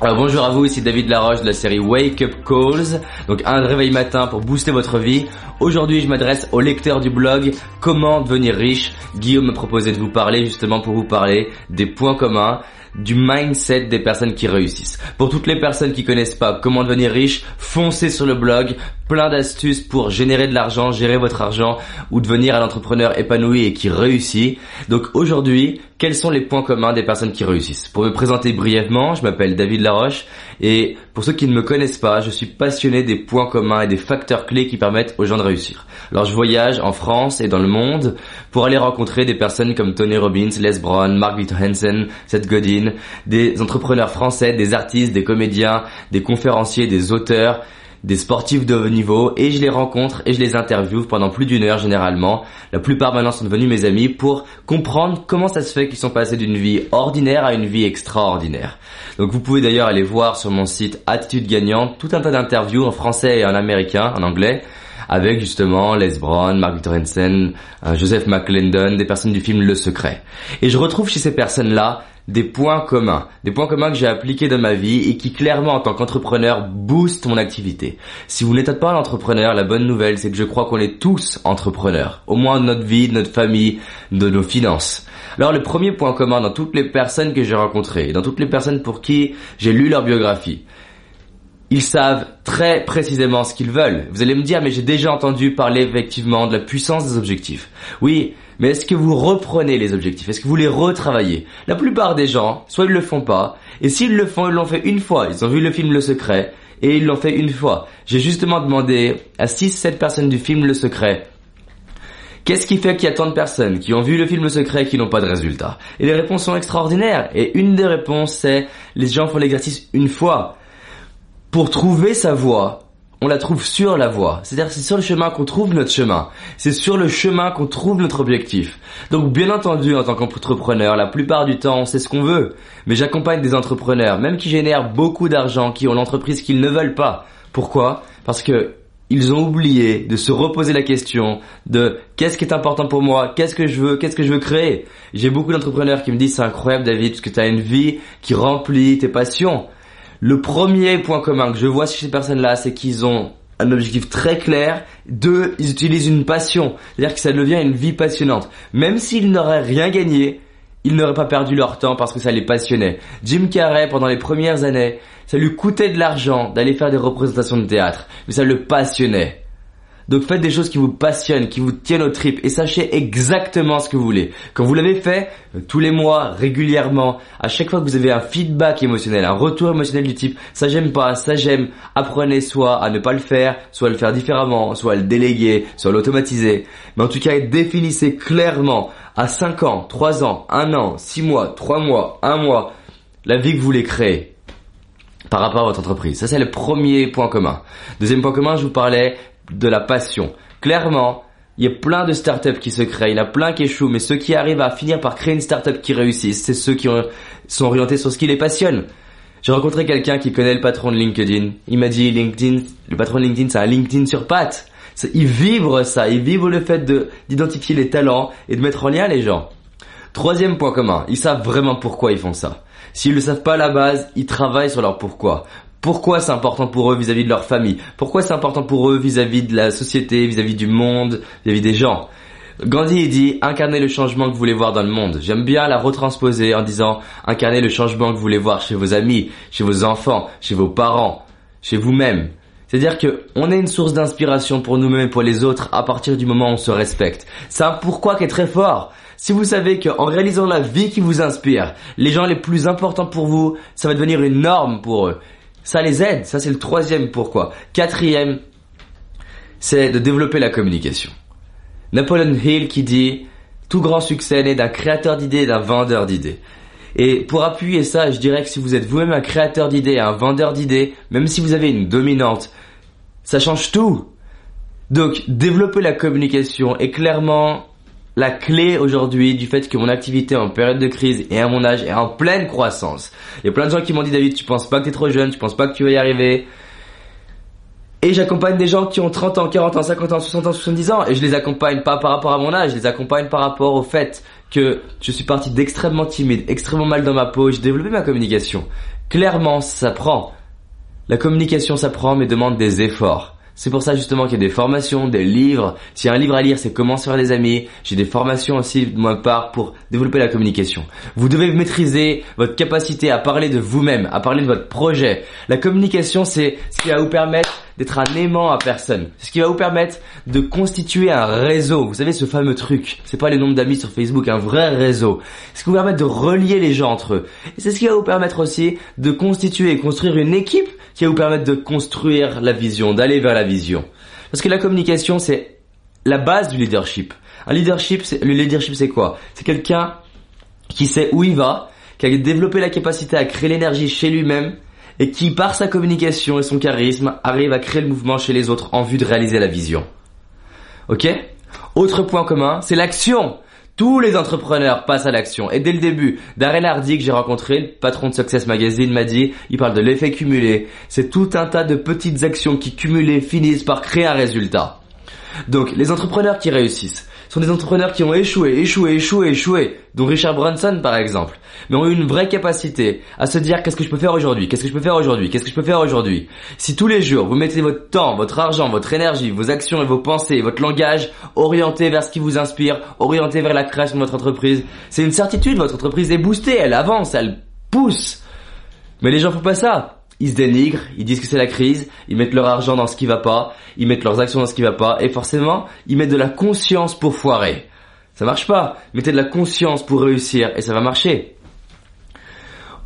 Alors bonjour à vous, ici David Laroche de la série Wake Up Calls, donc un réveil matin pour booster votre vie. Aujourd'hui je m'adresse aux lecteurs du blog Comment devenir riche. Guillaume m'a proposé de vous parler justement pour vous parler des points communs du mindset des personnes qui réussissent. Pour toutes les personnes qui connaissent pas comment devenir riche, foncez sur le blog, plein d'astuces pour générer de l'argent, gérer votre argent ou devenir un entrepreneur épanoui et qui réussit. Donc aujourd'hui, quels sont les points communs des personnes qui réussissent? Pour me présenter brièvement, je m'appelle David Laroche et pour ceux qui ne me connaissent pas, je suis passionné des points communs et des facteurs clés qui permettent aux gens de réussir. Alors je voyage en France et dans le monde pour aller rencontrer des personnes comme Tony Robbins, Les Brown, Mark Victor Hansen, Seth Godin, des entrepreneurs français, des artistes, des comédiens, des conférenciers, des auteurs, des sportifs de haut niveau et je les rencontre et je les interviewe pendant plus d'une heure généralement. La plupart maintenant sont devenus mes amis pour comprendre comment ça se fait qu'ils sont passés d'une vie ordinaire à une vie extraordinaire. Donc vous pouvez d'ailleurs aller voir sur mon site Attitude Gagnante tout un tas d'interviews en français et en américain, en anglais avec justement Les Brown, Mark Victor Hansen, euh, Joseph McClendon, des personnes du film Le Secret. Et je retrouve chez ces personnes-là des points communs, des points communs que j'ai appliqués dans ma vie et qui clairement en tant qu'entrepreneur boostent mon activité. Si vous n'êtes pas un entrepreneur, la bonne nouvelle c'est que je crois qu'on est tous entrepreneurs, au moins de notre vie, de notre famille, de nos finances. Alors le premier point commun dans toutes les personnes que j'ai rencontrées, dans toutes les personnes pour qui j'ai lu leur biographie, ils savent très précisément ce qu'ils veulent. Vous allez me dire, mais j'ai déjà entendu parler effectivement de la puissance des objectifs. Oui, mais est-ce que vous reprenez les objectifs? Est-ce que vous les retravaillez? La plupart des gens, soit ils le font pas, et s'ils le font, ils l'ont fait une fois. Ils ont vu le film Le Secret, et ils l'ont fait une fois. J'ai justement demandé à 6-7 personnes du film Le Secret, Qu'est-ce qui fait qu'il y a tant de personnes qui ont vu le film Le Secret et qui n'ont pas de résultat Et les réponses sont extraordinaires. Et une des réponses, c'est les gens font l'exercice une fois pour trouver sa voie, on la trouve sur la voie. C'est-à-dire c'est sur le chemin qu'on trouve notre chemin. C'est sur le chemin qu'on trouve notre objectif. Donc bien entendu, en tant qu'entrepreneur, la plupart du temps, on sait ce qu'on veut. Mais j'accompagne des entrepreneurs, même qui génèrent beaucoup d'argent, qui ont l'entreprise qu'ils ne veulent pas. Pourquoi? Parce que ils ont oublié de se reposer la question de qu'est-ce qui est important pour moi, qu'est-ce que je veux, qu'est-ce que je veux créer? J'ai beaucoup d'entrepreneurs qui me disent c'est incroyable David parce que tu as une vie qui remplit tes passions. Le premier point commun que je vois chez ces personnes-là, c'est qu'ils ont un objectif très clair. Deux, ils utilisent une passion. C'est-à-dire que ça devient une vie passionnante. Même s'ils n'auraient rien gagné, ils n'auraient pas perdu leur temps parce que ça les passionnait. Jim Carrey, pendant les premières années, ça lui coûtait de l'argent d'aller faire des représentations de théâtre. Mais ça le passionnait. Donc faites des choses qui vous passionnent, qui vous tiennent au trip et sachez exactement ce que vous voulez. Quand vous l'avez fait, euh, tous les mois, régulièrement, à chaque fois que vous avez un feedback émotionnel, un retour émotionnel du type ça j'aime pas, ça j'aime, apprenez soit à ne pas le faire, soit à le faire différemment, soit à le déléguer, soit à l'automatiser. Mais en tout cas, définissez clairement à 5 ans, 3 ans, 1 an, 6 mois, 3 mois, 1 mois, la vie que vous voulez créer par rapport à votre entreprise. Ça, c'est le premier point commun. Deuxième point commun, je vous parlais de la passion. Clairement, il y a plein de startups qui se créent, il y en a plein qui échouent, mais ceux qui arrivent à finir par créer une startup qui réussisse, c'est ceux qui sont orientés sur ce qui les passionne. J'ai rencontré quelqu'un qui connaît le patron de LinkedIn. Il m'a dit LinkedIn, le patron de LinkedIn, c'est un LinkedIn sur pattes. Il vibre ça, il vibre le fait de d'identifier les talents et de mettre en lien les gens. Troisième point commun, ils savent vraiment pourquoi ils font ça. S'ils le savent pas à la base, ils travaillent sur leur pourquoi. Pourquoi c'est important pour eux vis-à-vis de leur famille? Pourquoi c'est important pour eux vis-à-vis de la société, vis-à-vis du monde, vis-à-vis des gens? Gandhi dit incarnez le changement que vous voulez voir dans le monde. J'aime bien la retransposer en disant incarnez le changement que vous voulez voir chez vos amis, chez vos enfants, chez vos parents, chez vous-même. C'est-à-dire que on est une source d'inspiration pour nous-mêmes et pour les autres à partir du moment où on se respecte. C'est un pourquoi qui est très fort. Si vous savez qu'en réalisant la vie qui vous inspire, les gens les plus importants pour vous, ça va devenir une norme pour eux. Ça les aide. Ça, c'est le troisième pourquoi. Quatrième, c'est de développer la communication. Napoleon Hill qui dit tout grand succès naît d'un créateur d'idées et d'un vendeur d'idées. Et pour appuyer ça, je dirais que si vous êtes vous-même un créateur d'idées et un vendeur d'idées, même si vous avez une dominante, ça change tout. Donc, développer la communication est clairement la clé aujourd'hui du fait que mon activité en période de crise et à mon âge est en pleine croissance. Il y a plein de gens qui m'ont dit David, tu penses pas que tu es trop jeune, tu penses pas que tu vas y arriver. Et j'accompagne des gens qui ont 30 ans, 40 ans, 50 ans, 60 ans, 70 ans. Et je les accompagne pas par rapport à mon âge, je les accompagne par rapport au fait que je suis parti d'extrêmement timide, extrêmement mal dans ma peau, j'ai développé ma communication. Clairement, ça prend. La communication s'apprend mais demande des efforts. C'est pour ça justement qu'il y a des formations, des livres. S'il y a un livre à lire, c'est comment se faire des amis. J'ai des formations aussi de ma part pour développer la communication. Vous devez maîtriser votre capacité à parler de vous-même, à parler de votre projet. La communication, c'est ce qui va vous permettre d'être un aimant à personne. C'est ce qui va vous permettre de constituer un réseau. Vous savez, ce fameux truc. C'est pas les nombres d'amis sur Facebook, un vrai réseau. C'est ce qui vous permettre de relier les gens entre eux. Et c'est ce qui va vous permettre aussi de constituer et construire une équipe qui va vous permettre de construire la vision, d'aller vers la vision. Parce que la communication, c'est la base du leadership. Un leadership, le leadership, c'est quoi? C'est quelqu'un qui sait où il va, qui a développé la capacité à créer l'énergie chez lui-même et qui, par sa communication et son charisme, arrive à créer le mouvement chez les autres en vue de réaliser la vision. Ok? Autre point commun, c'est l'action. Tous les entrepreneurs passent à l'action. Et dès le début, Darren Hardy que j'ai rencontré, le patron de Success Magazine, m'a dit, il parle de l'effet cumulé. C'est tout un tas de petites actions qui cumulées finissent par créer un résultat. Donc, les entrepreneurs qui réussissent, sont des entrepreneurs qui ont échoué, échoué, échoué, échoué, dont Richard Branson par exemple, mais ont eu une vraie capacité à se dire qu'est-ce que je peux faire aujourd'hui, qu'est-ce que je peux faire aujourd'hui, qu'est-ce que je peux faire aujourd'hui? Si tous les jours vous mettez votre temps, votre argent, votre énergie, vos actions et vos pensées, votre langage orienté vers ce qui vous inspire, orienté vers la création de votre entreprise, c'est une certitude, votre entreprise est boostée, elle avance, elle pousse. Mais les gens font pas ça ils se dénigrent, ils disent que c'est la crise, ils mettent leur argent dans ce qui va pas, ils mettent leurs actions dans ce qui va pas, et forcément, ils mettent de la conscience pour foirer. Ça marche pas. Mettez de la conscience pour réussir, et ça va marcher.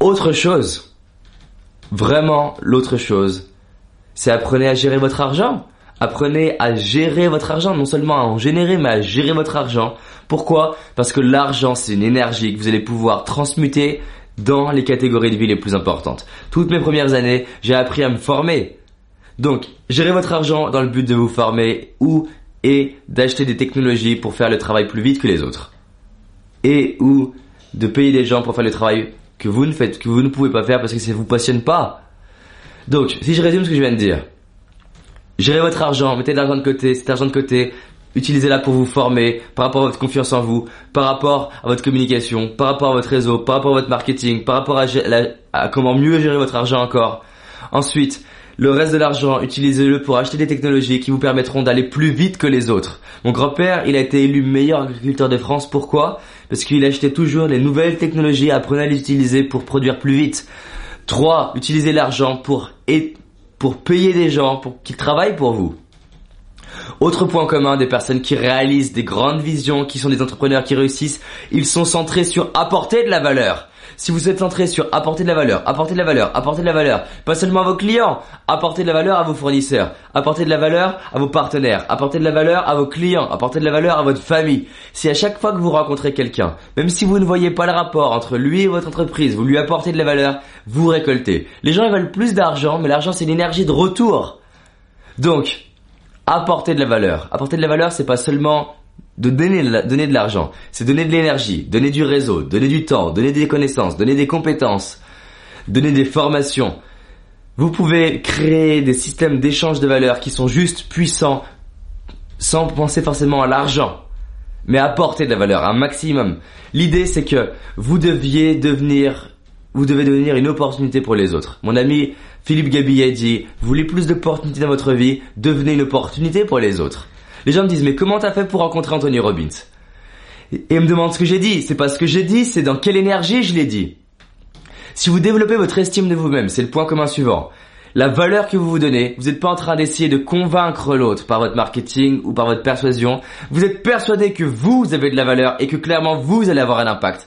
Autre chose, vraiment l'autre chose, c'est apprenez à gérer votre argent. Apprenez à gérer votre argent, non seulement à en générer, mais à gérer votre argent. Pourquoi? Parce que l'argent, c'est une énergie que vous allez pouvoir transmuter dans les catégories de vie les plus importantes. Toutes mes premières années, j'ai appris à me former. Donc, gérez votre argent dans le but de vous former ou et d'acheter des technologies pour faire le travail plus vite que les autres. Et ou de payer des gens pour faire le travail que vous ne faites, que vous ne pouvez pas faire parce que ça vous passionne pas. Donc, si je résume ce que je viens de dire, gérez votre argent, mettez de l'argent de côté, cet argent de côté, Utilisez-la pour vous former par rapport à votre confiance en vous, par rapport à votre communication, par rapport à votre réseau, par rapport à votre marketing, par rapport à, comment mieux gérer votre argent encore. Ensuite, le reste de l'argent, utilisez-le pour acheter des technologies qui vous permettront d'aller plus vite que les autres. Mon grand-père, il a été élu meilleur agriculteur de France. Pourquoi? Parce qu'il achetait toujours les nouvelles technologies, apprenez à les utiliser pour produire plus vite. 3. Utilisez l'argent pour, pour payer des gens pour qu'ils travaillent pour vous. Autre point commun des personnes qui réalisent des grandes visions, qui sont des entrepreneurs qui réussissent, ils sont centrés sur apporter de la valeur. Si vous êtes centré sur apporter de la valeur, apporter de la valeur, apporter de la valeur, pas seulement à vos clients, apporter de la valeur à vos fournisseurs, apporter de la valeur à vos partenaires, apporter de la valeur à vos clients, apporter de la valeur à votre famille. Si à chaque fois que vous rencontrez quelqu'un, même si vous ne voyez pas le rapport entre lui et votre entreprise, vous lui apportez de la valeur, vous récoltez. Les gens ils veulent plus d'argent, mais l'argent c'est l'énergie de retour. Donc, apporter de la valeur. Apporter de la valeur, c'est pas seulement de donner, de l'argent, c'est donner de l'énergie, donner du réseau, donner du temps, donner des connaissances, donner des compétences, donner des formations. Vous pouvez créer des systèmes d'échange de valeur qui sont juste puissants sans penser forcément à l'argent, mais apporter de la valeur, un maximum. L'idée c'est que vous deviez devenir, vous devez devenir une opportunité pour les autres. Mon ami Philippe Gabillet dit, vous voulez plus d'opportunités dans votre vie, devenez une opportunité pour les autres. Les gens me disent, mais comment t'as fait pour rencontrer Anthony Robbins? Et ils me demandent ce que j'ai dit. C'est pas ce que j'ai dit, c'est dans quelle énergie je l'ai dit. Si vous développez votre estime de vous-même, c'est le point commun suivant. La valeur que vous vous donnez, vous n'êtes pas en train d'essayer de convaincre l'autre par votre marketing ou par votre persuasion. Vous êtes persuadé que vous avez de la valeur et que clairement vous allez avoir un impact.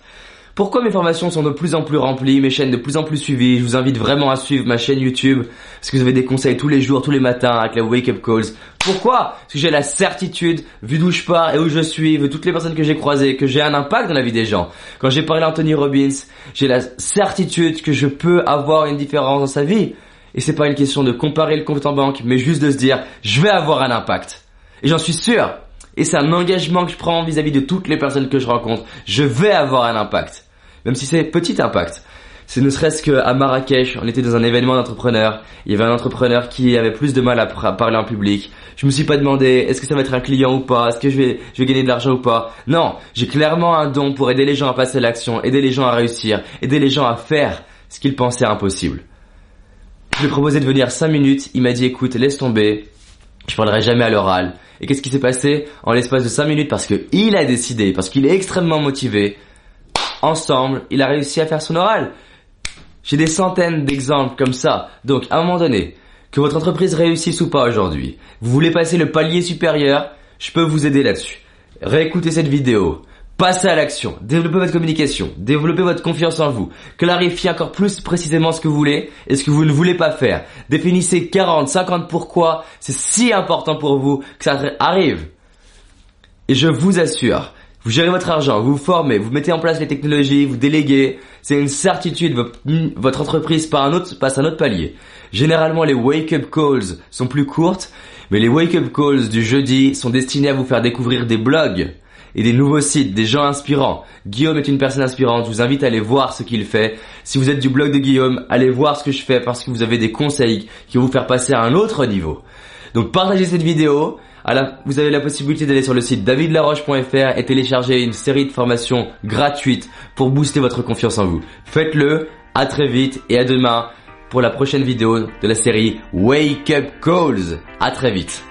Pourquoi mes formations sont de plus en plus remplies, mes chaînes de plus en plus suivies? Je vous invite vraiment à suivre ma chaîne YouTube parce que vous avez des conseils tous les jours, tous les matins avec la Wake Up Calls. Pourquoi? Parce que j'ai la certitude, vu d'où je pars et où je suis, vu toutes les personnes que j'ai croisées, que j'ai un impact dans la vie des gens. Quand j'ai parlé à Anthony Robbins, j'ai la certitude que je peux avoir une différence dans sa vie. Et c'est pas une question de comparer le compte en banque, mais juste de se dire, je vais avoir un impact. Et j'en suis sûr. Et c'est un engagement que je prends vis-à-vis -vis de toutes les personnes que je rencontre. Je vais avoir un impact même si c'est petit impact. C'est ne serait-ce qu'à Marrakech, on était dans un événement d'entrepreneurs, il y avait un entrepreneur qui avait plus de mal à parler en public. Je me suis pas demandé est-ce que ça va être un client ou pas, est-ce que je vais, je vais gagner de l'argent ou pas? Non, j'ai clairement un don pour aider les gens à passer à l'action, aider les gens à réussir, aider les gens à faire ce qu'il pensait impossible. Je lui ai proposé de venir 5 minutes, il m'a dit écoute, laisse tomber, je parlerai jamais à l'oral. Et qu'est-ce qui s'est passé? En l'espace de 5 minutes parce que il a décidé, parce qu'il est extrêmement motivé, ensemble, il a réussi à faire son oral. J'ai des centaines d'exemples comme ça. Donc, à un moment donné, que votre entreprise réussisse ou pas aujourd'hui, vous voulez passer le palier supérieur, je peux vous aider là-dessus. Réécoutez cette vidéo. Passez à l'action, développez votre communication, développez votre confiance en vous, clarifiez encore plus précisément ce que vous voulez et ce que vous ne voulez pas faire. Définissez 40, 50 pourquoi c'est si important pour vous que ça arrive. Et je vous assure, vous gérez votre argent, vous vous formez, vous mettez en place les technologies, vous déléguez, c'est une certitude, votre entreprise passe un autre, passe un autre palier. Généralement, les wake-up calls sont plus courtes, mais les wake-up calls du jeudi sont destinés à vous faire découvrir des blogs et des nouveaux sites, des gens inspirants. Guillaume est une personne inspirante, je vous invite à aller voir ce qu'il fait. Si vous êtes du blog de Guillaume, allez voir ce que je fais parce que vous avez des conseils qui vont vous faire passer à un autre niveau. Donc partagez cette vidéo. Vous avez la possibilité d'aller sur le site davidlaroche.fr et télécharger une série de formations gratuites pour booster votre confiance en vous. Faites-le, à très vite et à demain pour la prochaine vidéo de la série Wake Up Calls. À très vite.